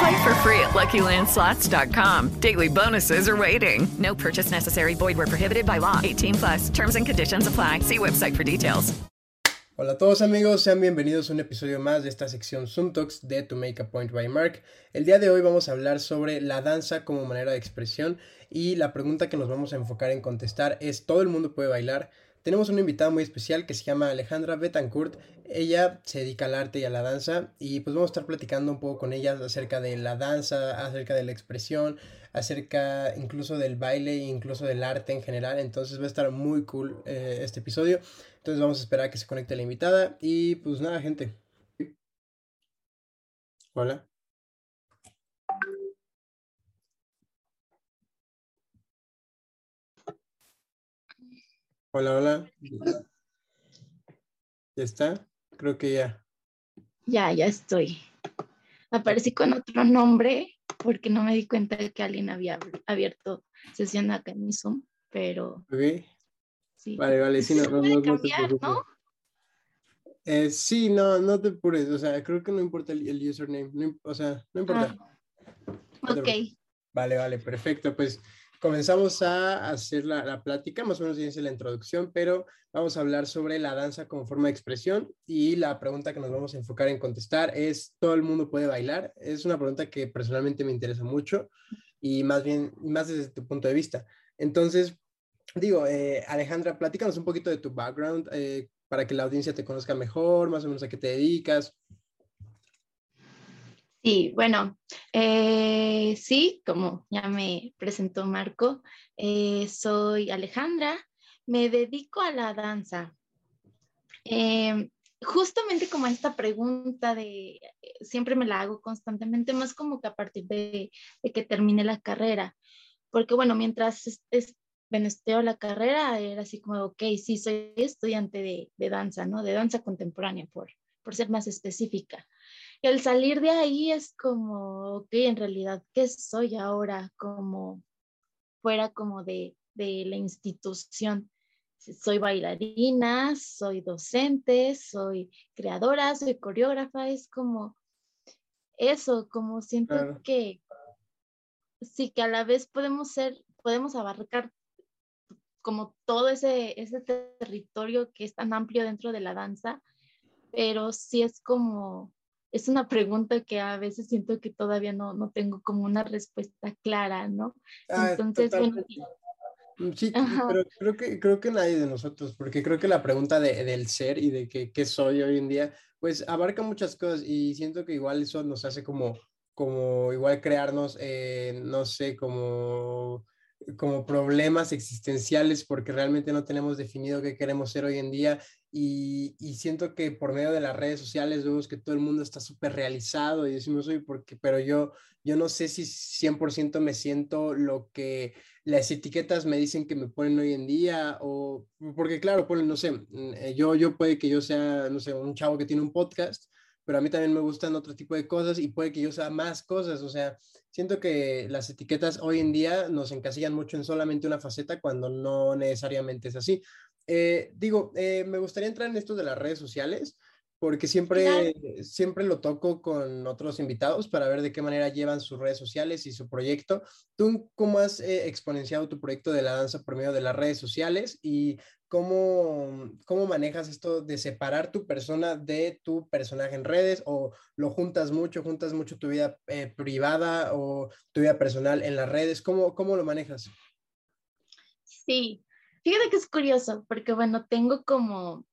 Play for free at LuckyLandSlots.com. Daily bonuses are waiting. No purchase necessary. Void were prohibited by law. 18 plus. Terms and conditions apply. See website for details. Hola a todos amigos, sean bienvenidos a un episodio más de esta sección Zoom Talks de To Make a Point by Mark. El día de hoy vamos a hablar sobre la danza como manera de expresión y la pregunta que nos vamos a enfocar en contestar es ¿todo el mundo puede bailar? Tenemos una invitada muy especial que se llama Alejandra Betancourt. Ella se dedica al arte y a la danza y pues vamos a estar platicando un poco con ella acerca de la danza, acerca de la expresión, acerca incluso del baile e incluso del arte en general. Entonces va a estar muy cool eh, este episodio. Entonces vamos a esperar a que se conecte la invitada y pues nada, gente. Hola. Hola, hola. ¿Ya está? Creo que ya. Ya, ya estoy. Aparecí con otro nombre porque no me di cuenta de que alguien había abierto sesión acá en mi Zoom, pero... Ok. Sí. Vale, vale, sí, no, no, no, cambiar. ¿no? Eh, sí, no, no te apures, o sea, creo que no importa el, el username, no o sea, no importa. Te Ok. Vale, vale, perfecto, pues comenzamos a hacer la, la plática, más o menos ya la introducción, pero vamos a hablar sobre la danza como forma de expresión y la pregunta que nos vamos a enfocar en contestar es, ¿todo el mundo puede bailar? Es una pregunta que personalmente me interesa mucho y más bien, más desde tu punto de vista. Entonces, digo, eh, Alejandra, platícanos un poquito de tu background eh, para que la audiencia te conozca mejor, más o menos a qué te dedicas. Sí, bueno, eh, sí, como ya me presentó Marco, eh, soy Alejandra, me dedico a la danza. Eh, justamente como esta pregunta de, siempre me la hago constantemente, más como que a partir de, de que termine la carrera, porque bueno, mientras es, la carrera, era así como, ok, sí, soy estudiante de, de danza, ¿no? De danza contemporánea, por, por ser más específica. Y al salir de ahí es como, ok, en realidad, ¿qué soy ahora? Como fuera como de, de la institución. Soy bailarina, soy docente, soy creadora, soy coreógrafa, es como eso, como siento Claro. que sí que a la vez podemos ser, podemos abarcar como todo ese, ese territorio que es tan amplio dentro de la danza, pero sí es como, es una pregunta que a veces siento que todavía no, no tengo como una respuesta clara, ¿no? Ah, Entonces, bueno, totalmente. Mm, Sí, Ajá. pero creo que, creo que nadie de nosotros, porque creo que la pregunta de, del ser y de que, qué soy hoy en día, pues abarca muchas cosas y siento que igual eso nos hace como, como igual crearnos, eh, no sé, como, como problemas existenciales porque realmente no tenemos definido qué queremos ser hoy en día y, y siento que por medio de las redes sociales vemos que todo el mundo está súper realizado y decimos, oye, porque, pero yo, yo no sé si 100% me siento lo que las etiquetas me dicen que me ponen hoy en día o porque claro, ponen, no sé, eh, yo, yo puede que yo sea, no sé, un chavo que tiene un podcast, pero a mí también me gustan otro tipo de cosas y puede que yo sea más cosas, o sea, siento que las etiquetas hoy en día nos encasillan mucho en solamente una faceta cuando no necesariamente es así. Eh, digo, eh, me gustaría entrar en esto de las redes sociales porque siempre, siempre lo toco con otros invitados para ver de qué manera llevan sus redes sociales y su proyecto. ¿Tú cómo has eh, exponenciado tu proyecto de la danza por medio de las redes sociales y cómo, cómo manejas esto de separar tu persona de tu personaje en redes o lo juntas mucho, juntas mucho tu vida eh, privada o tu vida personal en las redes? ¿Cómo, cómo lo manejas? Sí, fíjate que es curioso, porque bueno, tengo como,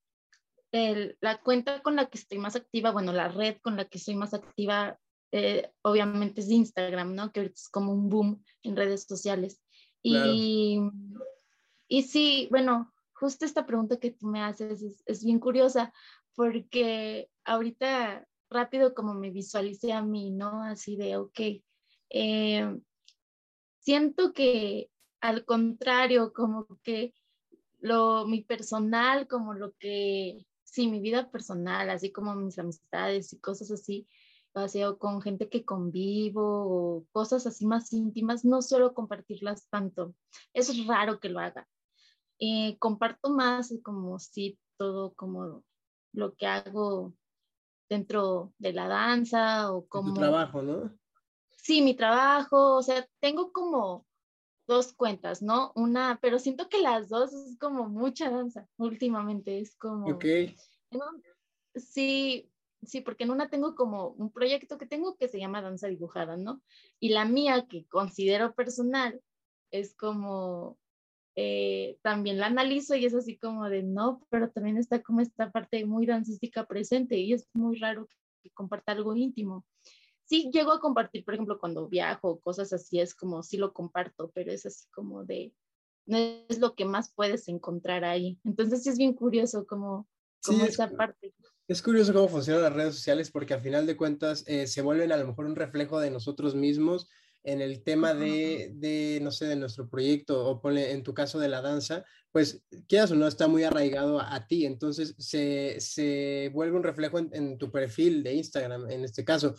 la cuenta con la que estoy más activa, bueno, la red con la que estoy más activa, eh, obviamente es Instagram, ¿no? Que es como un boom en redes sociales. Y, y sí, bueno, justo esta pregunta que tú me haces es, es bien curiosa porque ahorita rápido como me visualicé a mí, ¿no? Así de, ok, eh, siento que al contrario, como que lo, mi personal, como lo que, sí, mi vida personal, así como mis amistades y cosas así, o con gente que convivo o cosas así más íntimas, no suelo compartirlas tanto. Es raro que lo haga. Eh, comparto más como sí, todo como lo que hago dentro de la danza o como... Tu trabajo, ¿no? Sí, mi trabajo, o sea, tengo como dos cuentas, ¿no? Una, pero siento que las dos es como mucha danza últimamente, es como... Ok. Sí, sí, porque en una tengo como un proyecto que tengo que se llama danza dibujada, ¿no? Y la mía que considero personal es como, eh, también la analizo y es así como de no, pero también está como esta parte muy dancística presente y es muy raro que comparta algo íntimo sí llego a compartir, por ejemplo, cuando viajo, cosas así, es como sí lo comparto, pero es así como de, no es lo que más puedes encontrar ahí. Entonces sí es bien curioso como, como esa parte. Es curioso cómo funcionan las redes sociales porque al final de cuentas eh, se vuelven a lo mejor un reflejo de nosotros mismos en el tema de, de, no sé, de nuestro proyecto o ponle en tu caso de la danza, pues quieras o no, está muy arraigado a, ti, entonces se, se, vuelve un reflejo en, en, tu perfil de Instagram, en este caso.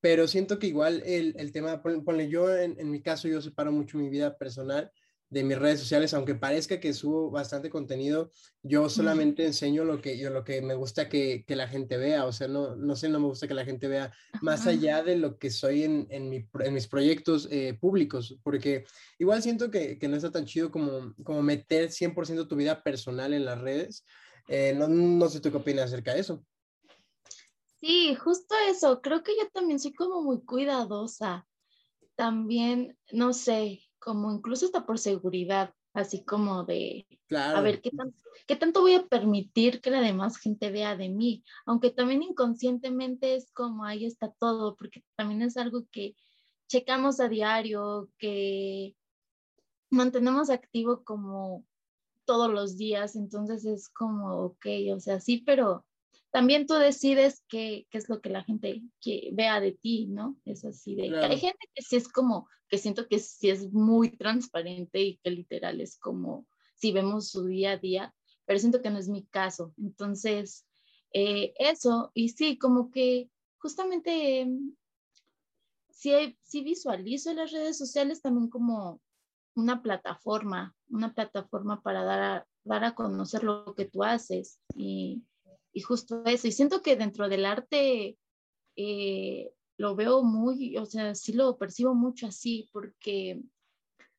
Pero siento que igual el, el tema, ponle, yo en, en, mi caso, yo separo mucho mi vida personal de mis redes sociales, aunque parezca que subo bastante contenido, yo solamente enseño lo que, yo, lo que me gusta que, que, la gente vea, o sea, no, no sé, no me gusta que la gente vea más allá de lo que soy en, en, mi, en mis proyectos eh, públicos, porque igual siento que, que, no está tan chido como, como meter 100% tu vida personal en las redes. Eh, no, no sé tú qué opinas acerca de eso. Sí, justo eso. Creo que yo también soy como muy cuidadosa. También, no sé, como incluso hasta por seguridad, así como de, a ver, ¿qué, ¿qué tanto voy a permitir que la demás gente vea de mí? Aunque también inconscientemente es como ahí está todo, porque también es algo que checamos a diario, que mantenemos activo como todos los días, entonces es como, ok, o sea, sí, pero también tú decides qué, qué, es lo que la gente que vea de ti, ¿no? Es así de... Hay gente que sí es como, que siento que sí es muy transparente y que literal es como si vemos su día a día, pero siento que no es mi caso. Entonces, eh, eso, y sí, como que justamente sí, sí visualizo las redes sociales también como una plataforma, una plataforma para dar a, dar a conocer lo que tú haces y y justo eso. Y siento que dentro del arte eh, lo veo muy, o sea, sí lo percibo mucho así, porque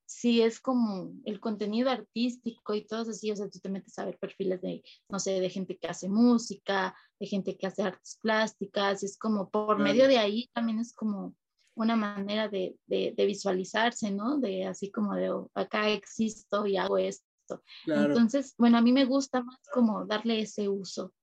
sí es como el contenido artístico y todo así, o sea, tú te metes a ver perfiles de, no sé, de gente que hace música, de gente que hace artes plásticas, es como por medio de ahí también es como una manera de, de, visualizarse, ¿no? De así como de, oh, acá existo y hago esto. Entonces, bueno, a mí me gusta más como darle ese uso.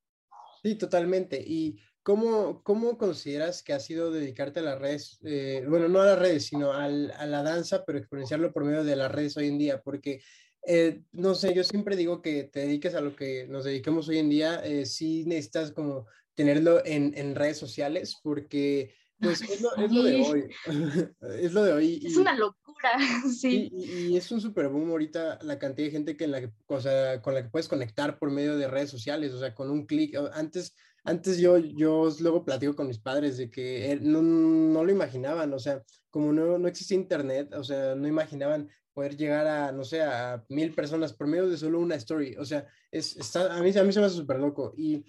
Sí, totalmente. ¿Y cómo, cómo consideras que ha sido dedicarte a las redes, eh, bueno, no a las redes, sino al, a la danza, pero exponenciarlo por medio de las redes hoy en día? Porque, eh, no sé, yo siempre digo que te dediques a lo que nos dediquemos hoy en día, eh, sí necesitas como tenerlo en, en redes sociales, porque pues es lo, es lo, de hoy. es lo de hoy. es una locura, Y, es un super boom ahorita la cantidad de gente que en la con la que puedes conectar por medio de redes sociales, o sea, con un clic. Antes, antes yo, yo luego platico con mis padres de que no, no lo imaginaban, o sea, como no, no existía internet, o sea, no imaginaban poder llegar a, no sé, a mil personas por medio de solo una story. O sea, es, está, a, mí, a mí se me hace súper loco. Y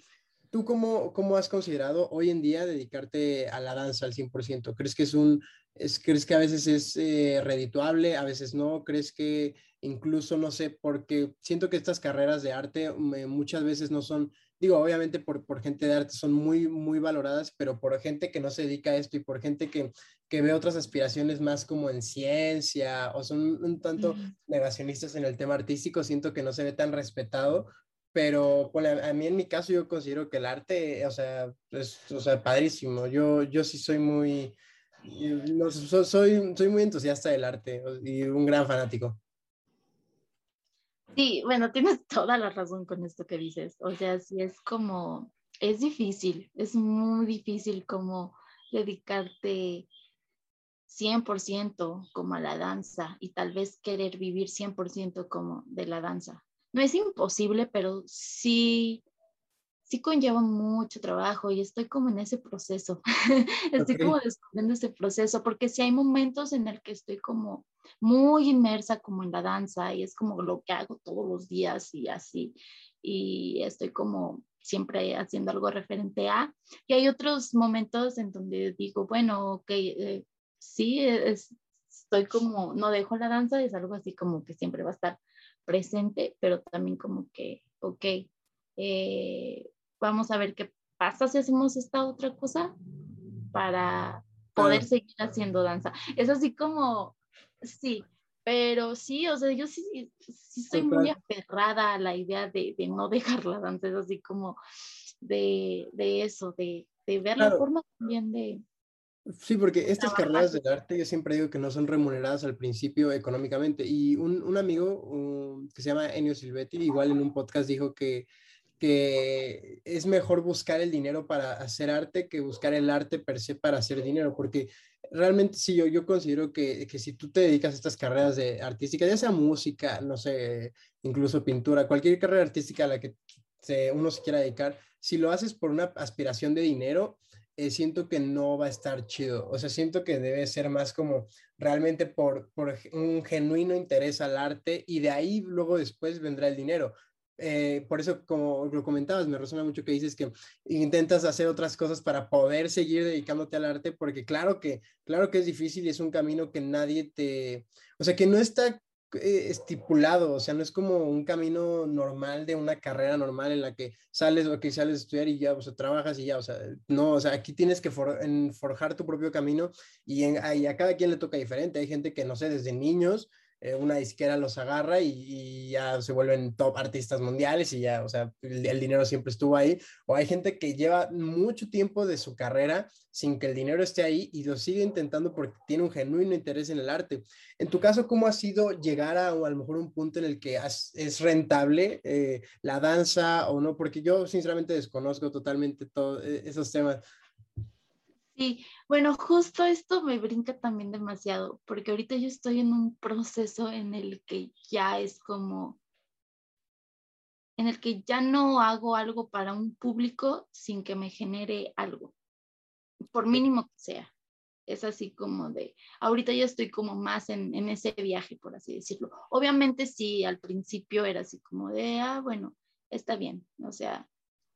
¿Tú cómo, cómo has considerado hoy en día dedicarte a la danza al 100%? ¿Crees que es un, es, crees que a veces es eh, redituable, a veces no? ¿Crees que incluso, no sé, porque siento que estas carreras de arte muchas veces no son, digo, obviamente por, por gente de arte son muy, muy valoradas, pero por gente que no se dedica a esto y por gente que, que ve otras aspiraciones más como en ciencia o son un tanto negacionistas en el tema artístico, siento que no se ve tan respetado pero a, mí en mi caso yo considero que el arte, o sea, es o sea, padrísimo. Yo, yo sí soy muy, soy, soy muy entusiasta del arte y un gran fanático. Sí, bueno, tienes toda la razón con esto que dices. O sea, sí es como, es difícil, es muy difícil como dedicarte 100% como a la danza y tal vez querer vivir 100% como de la danza. No es imposible, pero sí, sí conlleva mucho trabajo y estoy como en ese proceso. estoy como descubriendo ese proceso porque si hay momentos en el que estoy como muy inmersa como en la danza y es como lo que hago todos los días y así. Y estoy como siempre haciendo algo referente a. Y hay otros momentos en donde digo, bueno, ok, eh, sí, estoy como, no dejo la danza, es algo así como que siempre va a estar presente, pero también como que, ok, eh, vamos a ver qué pasa si hacemos esta otra cosa para poder seguir haciendo danza. Es así como, sí, pero sí, o sea, yo sí, sí estoy muy aferrada a la idea de, de, no dejar la danza, es así como de, de eso, de, de ver la forma también de, Sí, porque estas carreras del arte yo siempre digo que no son remuneradas al principio económicamente. Y un, un amigo que se llama Enio Silvetti, igual en un podcast dijo que, que es mejor buscar el dinero para hacer arte que buscar el arte per se para hacer dinero, porque realmente sí, yo, yo considero que, que si tú te dedicas a estas carreras de artística, ya sea música, no sé, incluso pintura, cualquier carrera artística a la que uno se quiera dedicar, si lo haces por una aspiración de dinero, eh, siento que no va a estar chido. O sea, siento que debe ser más como realmente por, por un genuino interés al arte y de ahí luego después vendrá el dinero. Eh, por eso, como lo comentabas, me resuena mucho que dices que intentas hacer otras cosas para poder seguir dedicándote al arte, porque claro que, claro que es difícil y es un camino que nadie te, o sea, que no está eh, estipulado, o sea, no es como un camino normal de una carrera normal en la que sales o que sales a estudiar y ya, o sea, trabajas y ya, o sea, no, o sea, aquí tienes que forjar tu propio camino y, y a cada quien le toca diferente. Hay gente que, no sé, desde niños eh, una disquera los agarra y, ya se vuelven top artistas mundiales y ya, o sea, el, dinero siempre estuvo ahí. O hay gente que lleva mucho tiempo de su carrera sin que el dinero esté ahí y lo sigue intentando porque tiene un genuino interés en el arte. En tu caso, ¿cómo ha sido llegar a, a lo mejor un punto en el que es rentable eh, la danza o no? Porque yo sinceramente desconozco totalmente todos eh, esos temas. Sí, bueno, justo esto me brinca también demasiado, porque ahorita yo estoy en un proceso en el que ya es como, en el que ya no hago algo para un público sin que me genere algo, por mínimo que sea. Es así como de, ahorita ya estoy como más en, en ese viaje, por así decirlo. Obviamente sí, al principio era así como de, ah, bueno, está bien, o sea,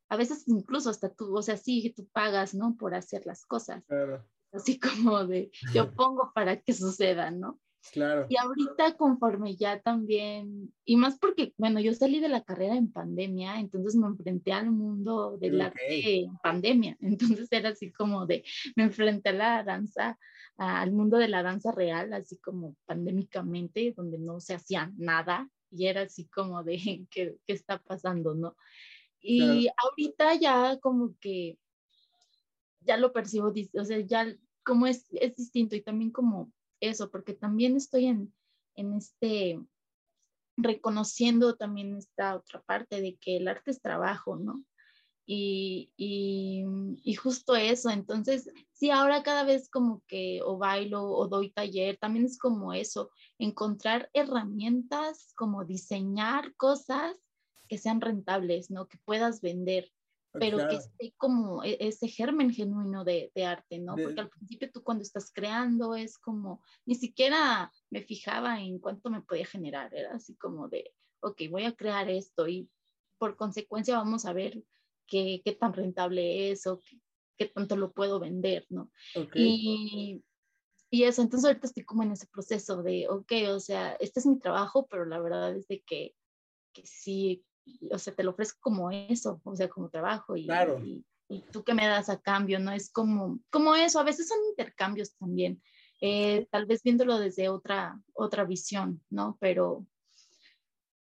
a veces incluso hasta tú, o sea, sí, tú pagas, ¿no? Por hacer las cosas. Claro. Así como de, yo pongo para que suceda, ¿no? Claro. Y ahorita conforme ya también, y más porque, bueno, yo salí de la carrera en pandemia, entonces me enfrenté al mundo del arte en pandemia, entonces era así como de, me enfrenté a la danza, al mundo de la danza real, así como pandémicamente, donde no se hacía nada, y era así como de, ¿qué, qué está pasando, no? Y ahorita ya como que ya lo percibo, o sea, ya como es, es distinto y también como eso, porque también estoy en, en este, reconociendo también esta otra parte de que el arte es trabajo, ¿no? Y, y, y, justo eso, entonces, sí, ahora cada vez como que o bailo o doy taller, también es como eso, encontrar herramientas, como diseñar cosas que sean rentables, ¿no? Que puedas vender, ah, pero que esté como e, ese germen genuino de, de arte, ¿no? Porque al principio tú cuando estás creando es como, ni siquiera me fijaba en cuánto me podía generar, era así como de, ok, voy a crear esto y por consecuencia vamos a ver qué, qué tan rentable es o qué, qué, tanto lo puedo vender, ¿no? Y, y eso, entonces ahorita estoy como en ese proceso de, ok, o sea, este es mi trabajo, pero la verdad es de que, que sí o sea, te lo ofrezco como eso, o sea, como trabajo y, y, tú que me das a cambio, ¿no? Es como, como eso, a veces son intercambios también, eh, tal vez viéndolo desde otra, otra visión, ¿no? Pero,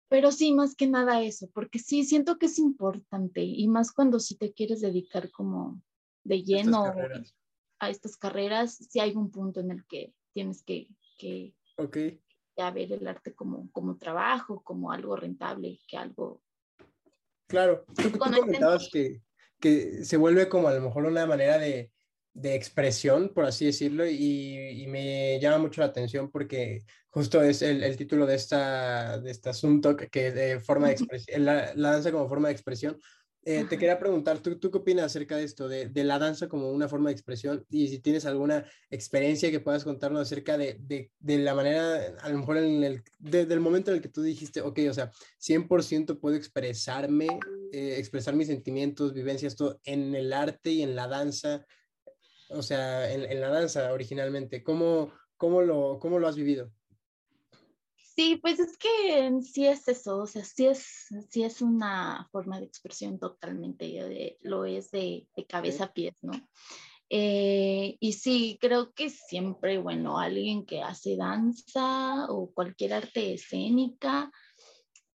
pero sí, más que nada eso, porque sí siento que es importante y más cuando si te quieres dedicar como de lleno a estas carreras, sí hay un punto en el que tienes que, que ya ver el arte como, como trabajo, como algo rentable, que algo... Claro, tú, tú comentabas que, que se vuelve como a lo mejor una manera de, de expresión, por así decirlo, y, me llama mucho la atención porque justo es el, el título de, esta, de este asunto que, de forma de expresión, la, danza como forma de expresión. Eh, te quería preguntar, ¿tú, ¿tú qué opinas acerca de esto, de, de, la danza como una forma de expresión? Y si tienes alguna experiencia que puedas contarnos acerca de, de, de la manera, a lo mejor en el, del momento en el que tú dijiste, ok, o sea, 100% puedo expresarme, eh, expresar mis sentimientos, vivencias, todo en el arte y en la danza o sea, en, la danza originalmente? ¿Cómo, cómo, lo, ¿Cómo lo has vivido? Sí, pues es que sí es eso, o sea, sí es, sí es una forma de expresión totalmente, lo es de, cabeza a pies, ¿no? Eh, y sí, creo que siempre, bueno, alguien que hace danza o cualquier arte escénica,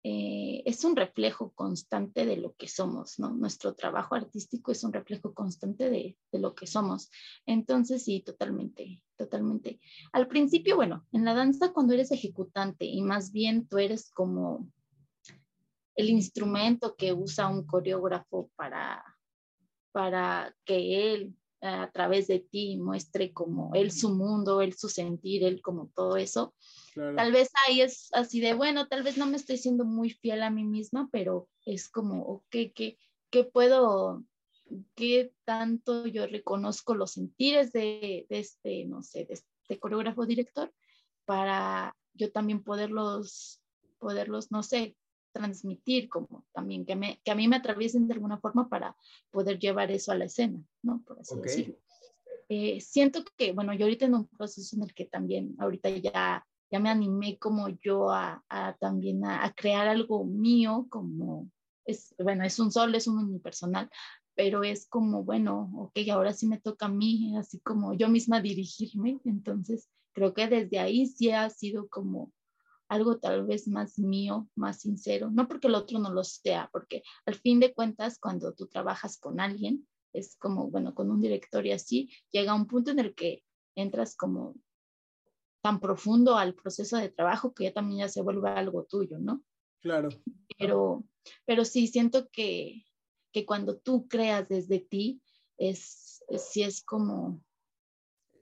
eh, es un reflejo constante de lo que somos, ¿no? Nuestro trabajo artístico es un reflejo constante de, de, lo que somos. Entonces, sí, totalmente, totalmente. Al principio, bueno, en la danza cuando eres ejecutante y más bien tú eres como el instrumento que usa un coreógrafo para, para que él a través de ti muestre como él su mundo, él su sentir, él como todo eso. Tal vez ahí es así de, bueno, tal vez no me estoy siendo muy fiel a mí misma, pero es como, ok, ¿qué, qué puedo, qué tanto yo reconozco los sentires de, de este, no sé, de este coreógrafo director para yo también poderlos, poderlos, no sé, transmitir, como también que, me, que a mí me atraviesen de alguna forma para poder llevar eso a la escena, ¿no? Por así decirlo. Eh, siento que, bueno, yo ahorita en un proceso en el que también ahorita ya, ya me animé como yo a, a también a, crear algo mío, como es, bueno, es un solo, es un unipersonal, pero es como, bueno, ok, ahora sí me toca a mí, así como yo misma dirigirme, entonces creo que desde ahí sí ha sido como algo tal vez más mío, más sincero, no porque el otro no lo sea, porque al fin de cuentas cuando tú trabajas con alguien, es como, bueno, con un director y así, llega un punto en el que entras como tan profundo al proceso de trabajo que ya también ya se vuelve algo tuyo, ¿no? Claro. Pero, pero sí, siento que, que cuando tú creas desde ti, es, sí es como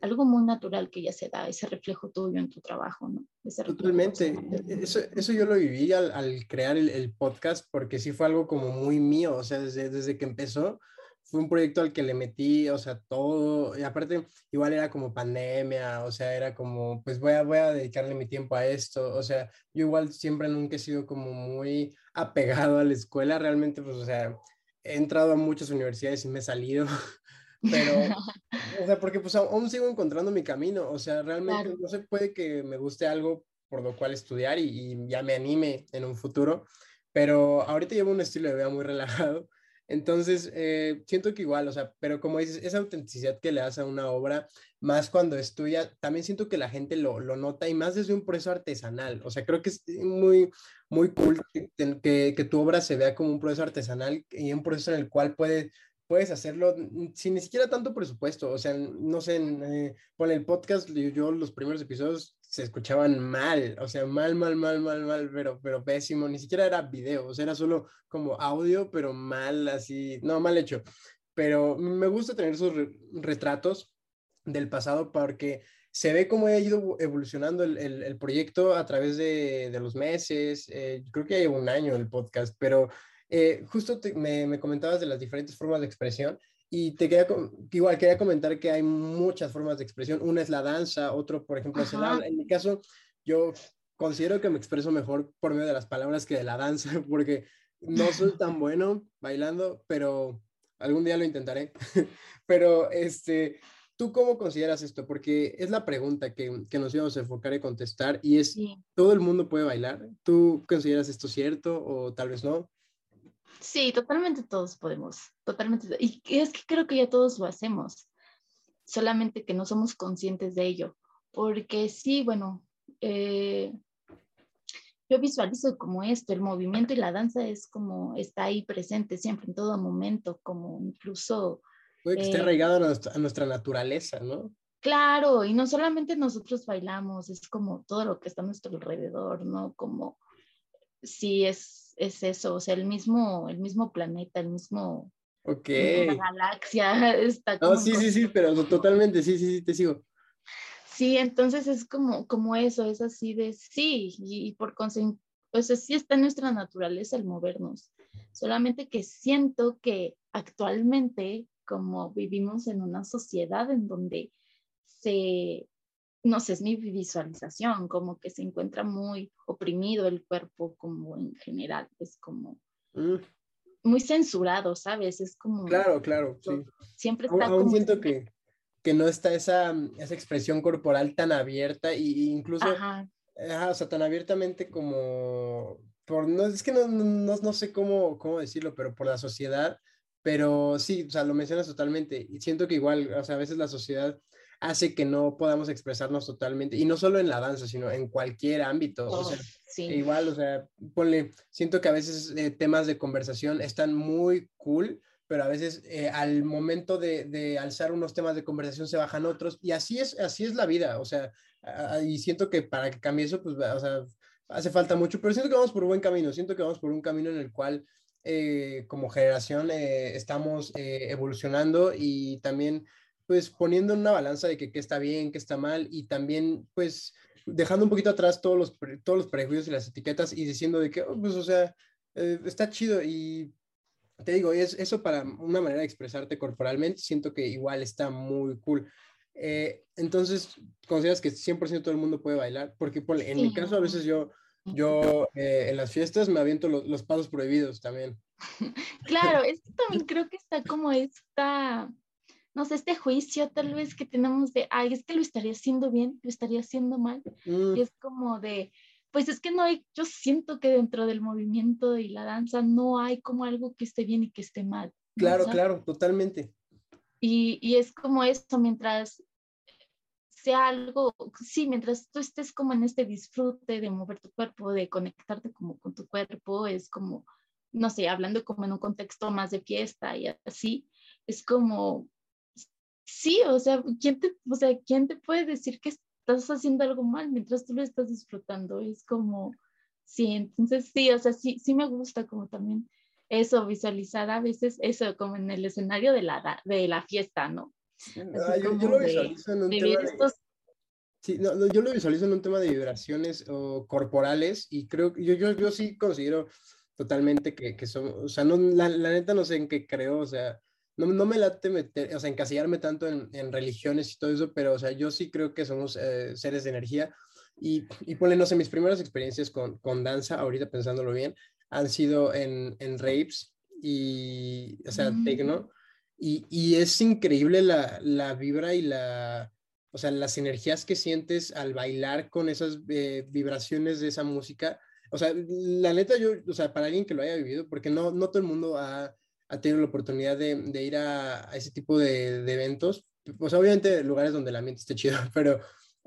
algo muy natural que ya se da, ese reflejo tuyo en tu trabajo, ¿no? Totalmente. Eso, eso, yo lo viví al, al crear el, el, podcast porque sí fue algo como muy mío, o sea, desde, desde que empezó fue un proyecto al que le metí, o sea, todo, y aparte igual era como pandemia, o sea, era como, pues voy a, voy a dedicarle mi tiempo a esto, o sea, yo igual siempre nunca he sido como muy apegado a la escuela, realmente, pues, o sea, he entrado a muchas universidades y me he salido, pero, o sea, porque pues aún sigo encontrando mi camino, o sea, realmente no se puede que me guste algo por lo cual estudiar y, ya me anime en un futuro, pero ahorita llevo un estilo de vida muy relajado, entonces eh, siento que igual, o sea, pero como dices, esa autenticidad que le das a una obra, más cuando estudia, también siento que la gente lo, lo nota y más desde un proceso artesanal, o sea, creo que es muy, muy cool que, que, que tu obra se vea como un proceso artesanal y un proceso en el cual puede puedes hacerlo sin ni siquiera tanto presupuesto. O sea, no sé, eh, con el podcast, yo, los primeros episodios se escuchaban mal, o sea, mal, mal, mal, mal, mal, pero, pero pésimo. Ni siquiera era video, o sea, era solo como audio, pero mal, así, no, mal hecho. Pero me gusta tener esos retratos del pasado porque se ve cómo ha ido evolucionando el, el, proyecto a través de, de los meses. Eh, creo que lleva un año el podcast, pero eh, justo me, me, comentabas de las diferentes formas de expresión y te quería, igual quería comentar que hay muchas formas de expresión. Una es la danza, otro, por ejemplo, es el habla. En mi caso, yo considero que me expreso mejor por medio de las palabras que de la danza, porque no soy tan bueno bailando, pero algún día lo intentaré. pero, este, ¿tú cómo consideras esto? Porque es la pregunta que, que nos íbamos a enfocar y contestar, y es, ¿todo el mundo puede bailar? ¿Tú consideras esto cierto o tal vez no? Sí, totalmente todos podemos, totalmente. Y es que creo que ya todos lo hacemos, solamente que no somos conscientes de ello. Porque sí, bueno, eh, yo visualizo como esto, el movimiento y la danza es como está ahí presente siempre, en todo momento, como incluso... Puede que esté eh, arraigado a nuestra, a nuestra naturaleza, ¿no? Claro, y no solamente nosotros bailamos, es como todo lo que está a nuestro alrededor, ¿no? Como sí es, es eso, o sea, el mismo, el mismo planeta, el mismo, Ok. la galaxia está No, como sí, sí, sí, pero totalmente, sí, sí, sí, te sigo. Sí, entonces es como, como eso, es así de sí, y, y por consecuencia, pues sí está en nuestra naturaleza el movernos. Solamente que siento que actualmente, como vivimos en una sociedad en donde se, no sé, es mi visualización, como que se encuentra muy oprimido el cuerpo, como en general, es como Mm, muy censurado, ¿sabes? Es como, claro, claro, sí. siempre está aún como... siento que, que no está esa, esa expresión corporal tan abierta y, y incluso, Ajá, ajá, o sea, tan abiertamente como, por, no, es que no, no, no- no sé cómo, cómo decirlo, pero por la sociedad, pero sí, o sea, lo mencionas totalmente y siento que igual, o sea, a veces la sociedad hace que no podamos expresarnos totalmente y no solo en la danza, sino en cualquier ámbito, o sea, sí. igual, o sea, ponle, siento que a veces eh, temas de conversación están muy cool, pero a veces eh, al momento de, de alzar unos temas de conversación se bajan otros y así es, así es la vida, o sea, a- y siento que para que cambie eso, pues, o sea, hace falta mucho, pero siento que vamos por un buen camino, siento que vamos por un camino en el cual eh, como generación eh, estamos eh, evolucionando y también pues poniendo en una balanza de que qué está bien, qué está mal y también pues dejando un poquito atrás todos los, todos los prejuicios y las etiquetas y diciendo de que, oh, pues, o sea, eh, está chido y te digo, es, eso para una manera de expresarte corporalmente, siento que igual está muy cool. Eh, entonces, ¿consideras que 100% todo el mundo puede bailar? Porque ponle, en mi Sí. caso a veces yo, yo eh, en las fiestas me aviento lo- los pasos prohibidos también. Claro, es que también creo que está como esta, no sé, este juicio tal vez que tenemos de, ay, es que lo estaría haciendo bien, lo estaría haciendo mal. Mm, Y es como de, pues es que no hay, yo siento que dentro del movimiento y la danza no hay como algo que esté bien y que esté mal. claro, claro, totalmente. Y, y es como esto, mientras sea algo, sí, mientras tú estés como en este disfrute de mover tu cuerpo, de conectarte como con tu cuerpo, es como, no sé, hablando como en un contexto más de fiesta y así, es como, sí, o sea, ¿quién te, o sea, ¿quién te puede decir que estás haciendo algo mal mientras tú lo estás disfrutando? Es como, sí, entonces sí, o sea, sí, sí me gusta como también eso, visualizar a veces eso como en el escenario de la, de la fiesta, ¿no? Ah, yo, lo de visualizo en un tema de, estos sí, no, no, yo lo visualizo en un tema de vibraciones o corporales y creo que yo, yo, yo sí considero totalmente que, que son, o sea, no, la, la neta no sé en qué creo, o sea, no, no me late meter, o sea, encasillarme tanto en, en religiones y todo eso, pero, o sea, yo sí creo que somos eh, seres de energía y, y ponle, no sé, mis primeras experiencias con, con danza, ahorita pensándolo bien, han sido en, en raves y, o sea, Mm. tecno, y, y es increíble la, la vibra y la, o sea, las energías que sientes al bailar con esas eh, vibraciones de esa música. O sea, la neta, yo, o sea, para alguien que lo haya vivido, porque no, no todo el mundo ha, ha tenido la oportunidad de, de ir a, a ese tipo de, de eventos. Sea, obviamente lugares donde el ambiente esté chido, pero,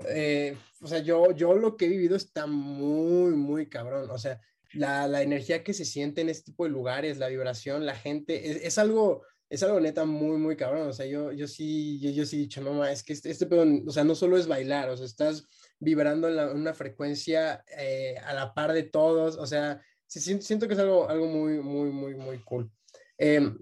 eh, o sea, yo, yo lo que he vivido está muy, muy cabrón. O sea, la, la energía que se siente en este tipo de lugares, la vibración, la gente, es, es algo es algo neta muy, muy cabrón. O sea, yo, yo sí, yo, yo sí he dicho, no, ma, es que este, este pedo, o sea, no solo es bailar, o sea, estás vibrando en la- una frecuencia eh, a la par de todos. O sea, sí, siento, siento que es algo, algo muy, muy, muy, muy cool. Eh,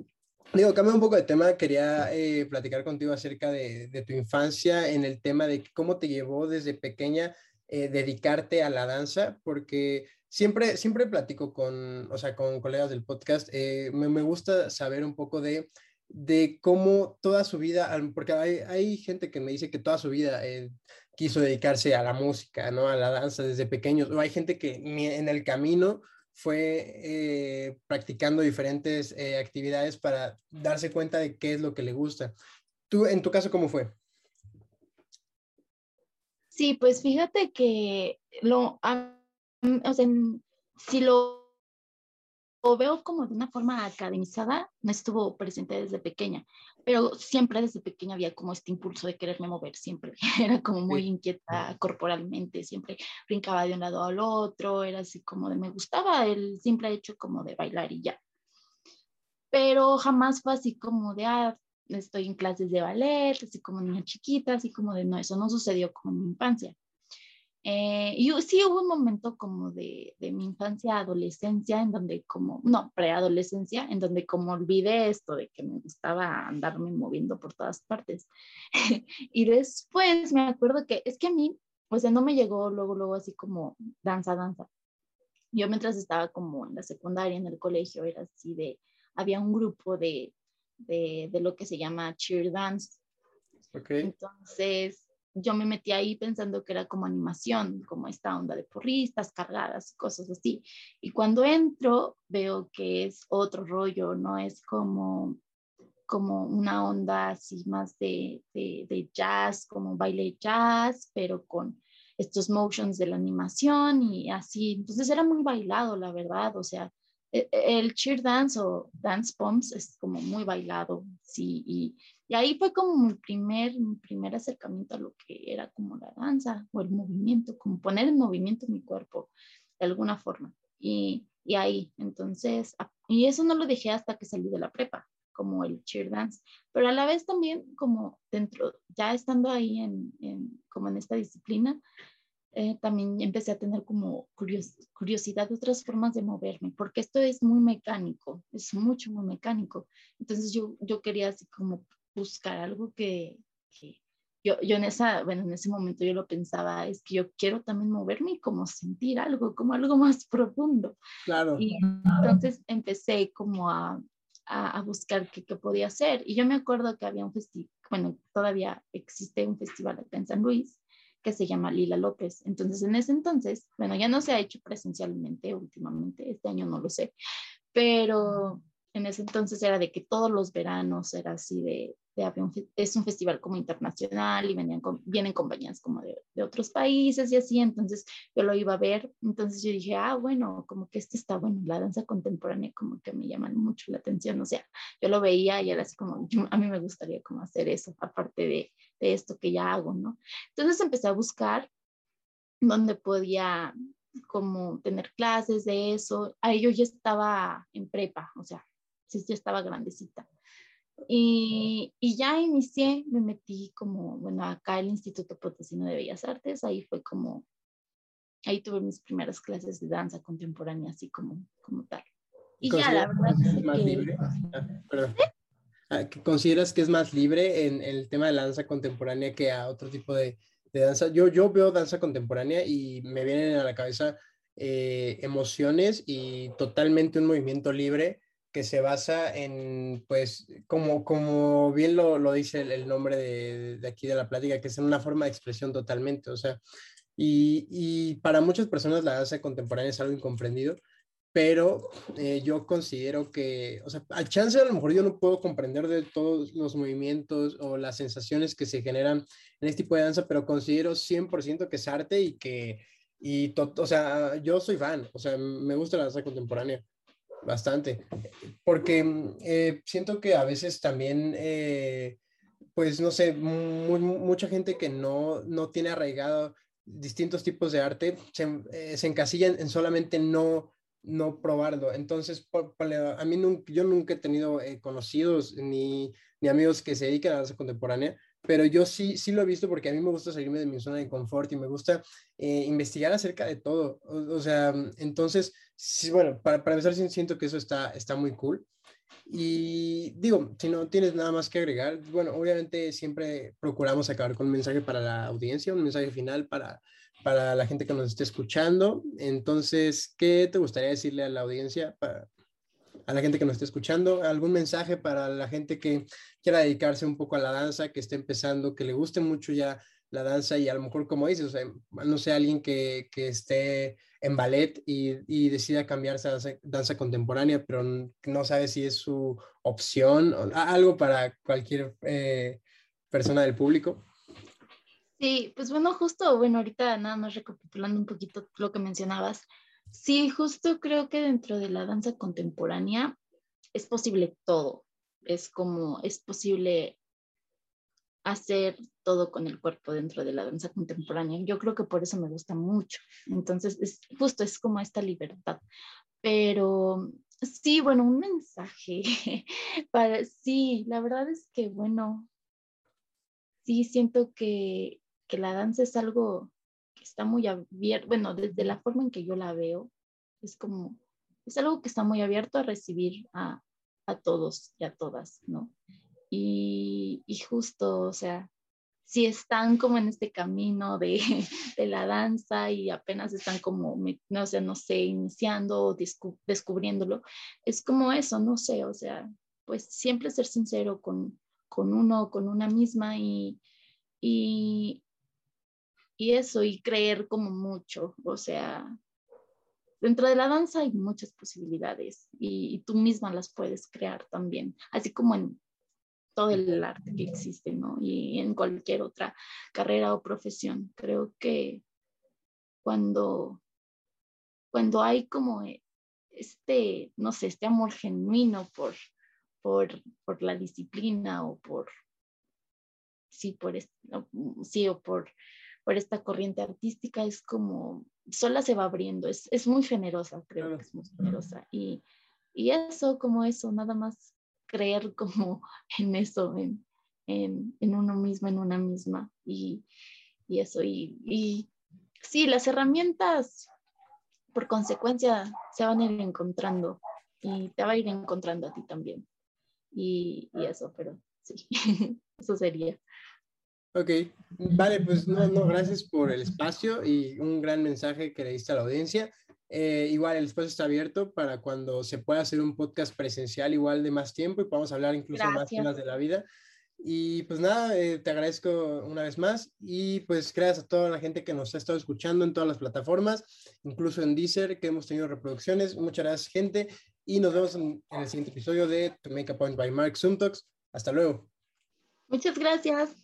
digo, cambio un poco de tema. Quería eh, platicar contigo acerca de, de tu infancia en el tema de cómo te llevó desde pequeña eh, dedicarte a la danza, porque siempre, siempre platico con, o sea, con colegas del podcast, eh, me, me gusta saber un poco de, de cómo toda su vida, porque hay, hay gente que me dice que toda su vida eh, quiso dedicarse a la música, ¿no? A la danza desde pequeños, o hay gente que en el camino fue eh, practicando diferentes eh, actividades para darse cuenta de qué es lo que le gusta. Tú, en tu caso, ¿cómo fue? Sí, pues fíjate que lo, o sea, si lo veo como de una forma academizada, no estuvo presente desde pequeña, pero siempre desde pequeña había como este impulso de quererme mover, siempre era como muy inquieta corporalmente, siempre brincaba de un lado al otro, era así como de me gustaba el simple hecho como de bailar y ya. Pero jamás fue así como de, ah, estoy en clases de ballet, así como niña chiquita, así como de, no, eso no sucedió como en mi infancia. Eh, y sí hubo un momento como de, de, mi infancia, adolescencia, en donde como, no, preadolescencia, en donde como olvidé esto de que me gustaba andarme moviendo por todas partes. y después me acuerdo que es que a mí, o sea, no me llegó luego, luego así como danza, danza. Yo mientras estaba como en la secundaria, en el colegio, era así de, había un grupo de, de, de lo que se llama cheer dance. Okay. Entonces, yo me metí ahí pensando que era como animación, como esta onda de porristas cargadas y cosas así. Y cuando entro veo que es otro rollo, no es como como una onda así más de, de, jazz, como baile jazz, pero con estos motions de la animación y así. Entonces era muy bailado, la verdad. O sea, e, e, el cheer dance o dance bombs es como muy bailado, sí, y ahí fue como mi primer, mi primer acercamiento a lo que era como la danza o el movimiento, como poner en movimiento mi cuerpo de alguna forma. Y, y ahí, entonces, y eso no lo dejé hasta que salí de la prepa, como el cheer dance, pero a la vez también como dentro, ya estando ahí en, en como en esta disciplina, eh, también empecé a tener como curiosidad de otras formas de moverme, porque esto es muy mecánico, es mucho, muy mecánico. Entonces yo, yo quería así como buscar algo que, yo, yo en, esa, bueno, en ese momento yo lo pensaba, es que yo quiero también moverme y como sentir algo, como algo más profundo. Claro. Y entonces empecé como a, a, buscar qué, qué, podía hacer. Y yo me acuerdo que había un festival, bueno, todavía existe un festival acá en San Luis que se llama Lila López. Entonces, en ese entonces, bueno, ya no se ha hecho presencialmente últimamente, este año no lo sé, pero en ese entonces era de que todos los veranos era así de, es un festival como internacional y venían vienen compañías como de, de, otros países y así, entonces yo lo iba a ver, entonces yo dije, ah, bueno, como que este está bueno, la danza contemporánea como que me llaman mucho la atención, o sea, yo lo veía y era así como, a mí me gustaría como hacer eso, aparte de, de esto que ya hago, ¿no? Entonces empecé a buscar dónde podía como tener clases de eso, ahí yo ya estaba en prepa, o sea, sí, ya estaba grandecita. Y, y, ya inicié, me metí como, bueno, acá el Instituto Potosino de Bellas Artes, ahí fue como, ahí tuve mis primeras clases de danza contemporánea, así como, como tal. Y ya, la verdad es, más que... libre? Ah, ah, ¿Consideras que es más libre en, el tema de la danza contemporánea que a otro tipo de, de, danza? Yo, yo veo danza contemporánea y me vienen a la cabeza eh, emociones y totalmente un movimiento libre que se basa en, pues, como, como bien lo, lo dice el, nombre de, de, aquí de la plática, que es en una forma de expresión totalmente, o sea, y, y para muchas personas la danza contemporánea es algo incomprendido, pero eh, yo considero que, o sea, a chance a lo mejor yo no puedo comprender de todos los movimientos o las sensaciones que se generan en este tipo de danza, pero considero 100% que es arte y que, y o sea, yo soy fan, o sea, me gusta la danza contemporánea bastante, porque mm, eh, siento que a veces también, eh, pues no sé, mucha gente que no, no tiene arraigado distintos tipos de arte se, eh, se encasillan en solamente no no probarlo. Entonces, a mí yo nunca he tenido conocidos ni, ni, amigos que se dediquen a la danza contemporánea, pero yo sí, sí lo he visto porque a mí me gusta salirme de mi zona de confort y me gusta investigar acerca de todo. O, sea, entonces, sí, bueno, para, para empezar, siento que eso está, está muy cool. Y digo, si no tienes nada más que agregar, bueno, obviamente siempre procuramos acabar con un mensaje para la audiencia, un mensaje final para, para la gente que nos esté escuchando. Entonces, ¿qué te gustaría decirle a la audiencia, para, a la gente que nos esté escuchando? ¿Algún mensaje para la gente que quiera dedicarse un poco a la danza, que esté empezando, que le guste mucho ya la danza y a lo mejor, como dices, o no sé, alguien que, esté en ballet y, decida cambiarse a danza, contemporánea, pero no sabe si es su opción, o, algo para cualquier eh, persona del público. Sí, pues bueno, justo, bueno, ahorita nada más recapitulando un poquito lo que mencionabas, Sí, justo creo que dentro de la danza contemporánea es posible todo. Es como, es posible hacer todo con el cuerpo dentro de la danza contemporánea. Yo creo que por eso me gusta mucho. Entonces, es, justo es como esta libertad. Pero sí, bueno, un mensaje para, sí, la verdad es que, bueno, sí siento que, que la danza es algo que está muy abierto, bueno, desde la forma en que yo la veo, es como, es algo que está muy abierto a recibir a, a todos y a todas, ¿no? Y, y, justo, o sea, si están como en este camino de, de la danza y apenas están como, no sé, no sé, iniciando o descubriéndolo, es como eso, no sé, o sea, pues siempre ser sincero con, con uno, con una misma y, y, y eso, y creer como mucho, o sea, dentro de la danza hay muchas posibilidades y, tú misma las puedes crear también, así como en todo el arte que existe, ¿no? Y en cualquier otra carrera o profesión. Creo que cuando, cuando hay como este, no sé, este amor genuino por, por, por la disciplina o por, sí, por, sí, o por, por esta corriente artística, es como, sola se va abriendo, es, es muy generosa, creo que es muy generosa. Y, y eso, como eso, nada más creer como en eso, en, en, en uno mismo, en una misma. Y, y eso, y, y sí, las herramientas por consecuencia se van a ir encontrando y te va a ir encontrando a ti también. Y, y eso, pero sí, eso sería. Ok, vale, pues no, no, gracias por el espacio y un gran mensaje que le diste a la audiencia. Eh, igual el espacio está abierto para cuando se pueda hacer un podcast presencial igual de más tiempo y podamos hablar incluso Gracias. más temas de la vida. Y pues nada, eh, te agradezco una vez más y pues gracias a toda la gente que nos ha estado escuchando en todas las plataformas, incluso en Deezer, que hemos tenido reproducciones. Muchas gracias gente y nos vemos en, en el siguiente episodio de To Make a Point by Mark Sumtox. Hasta luego. Muchas gracias.